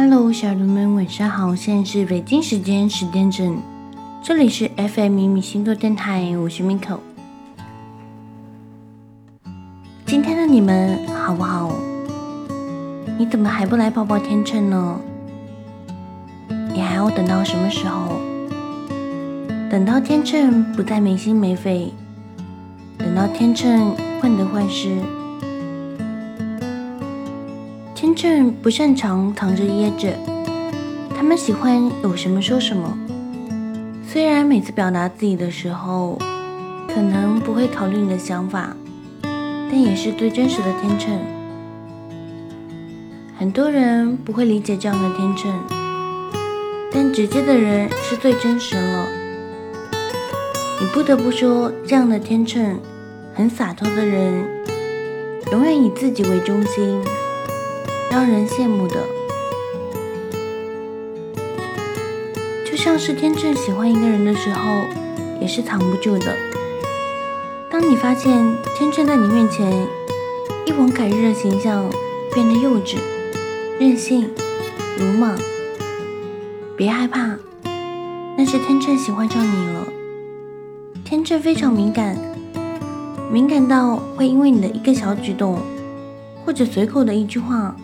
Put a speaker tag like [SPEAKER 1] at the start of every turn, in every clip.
[SPEAKER 1] Hello，小鹿们晚上好，现在是北京时间十点整，这里是 FM 迷你星座电台，我是 Miko。今天的你们好不好？你怎么还不来抱抱天秤呢？你还要等到什么时候？等到天秤不再没心没肺，等到天秤患得患失。天秤不擅长藏着掖着，他们喜欢有什么说什么。虽然每次表达自己的时候，可能不会考虑你的想法，但也是最真实的天秤。很多人不会理解这样的天秤，但直接的人是最真实了。你不得不说，这样的天秤，很洒脱的人，永远以自己为中心。让人羡慕的，就像是天秤喜欢一个人的时候，也是藏不住的。当你发现天秤在你面前一往改日的形象变得幼稚、任性、鲁莽，别害怕，那是天秤喜欢上你了。天秤非常敏感，敏感到会因为你的一个小举动，或者随口的一句话。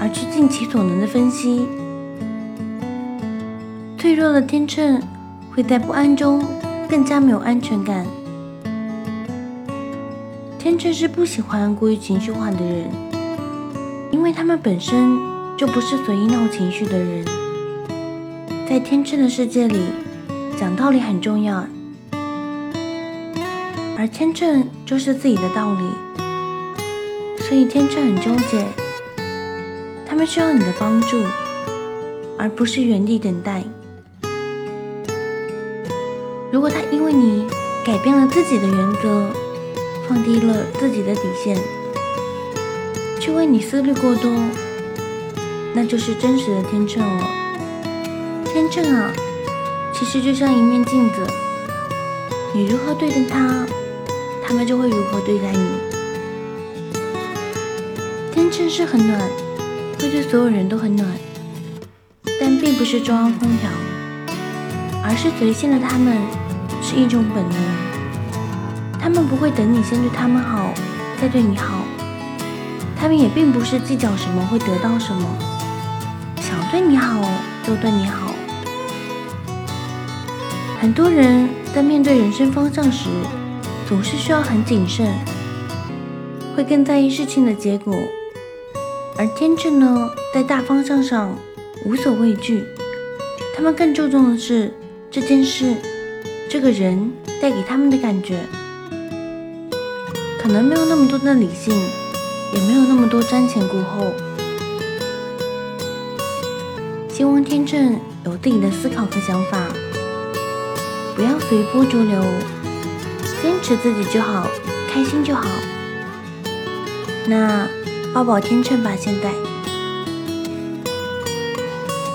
[SPEAKER 1] 而去尽其所能的分析，脆弱的天秤会在不安中更加没有安全感。天秤是不喜欢过于情绪化的人，因为他们本身就不是随意闹情绪的人。在天秤的世界里，讲道理很重要，而天秤就是自己的道理，所以天秤很纠结。他们需要你的帮助，而不是原地等待。如果他因为你改变了自己的原则，放低了自己的底线，却为你思虑过多，那就是真实的天秤了。天秤啊，其实就像一面镜子，你如何对待他，他们就会如何对待你。天秤是很暖。会对所有人都很暖，但并不是中央空调，而是随性的他们是一种本能。他们不会等你先对他们好，再对你好。他们也并不是计较什么会得到什么，想对你好就对你好。很多人在面对人生方向时，总是需要很谨慎，会更在意事情的结果。而天秤呢，在大方向上无所畏惧，他们更注重的是这件事、这个人带给他们的感觉，可能没有那么多的理性，也没有那么多瞻前顾后。希望天秤有自己的思考和想法，不要随波逐流，坚持自己就好，开心就好。那。抱抱天秤吧，现在。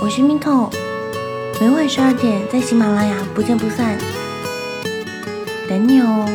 [SPEAKER 1] 我是 Miko，每晚十二点在喜马拉雅不见不散，等你哦。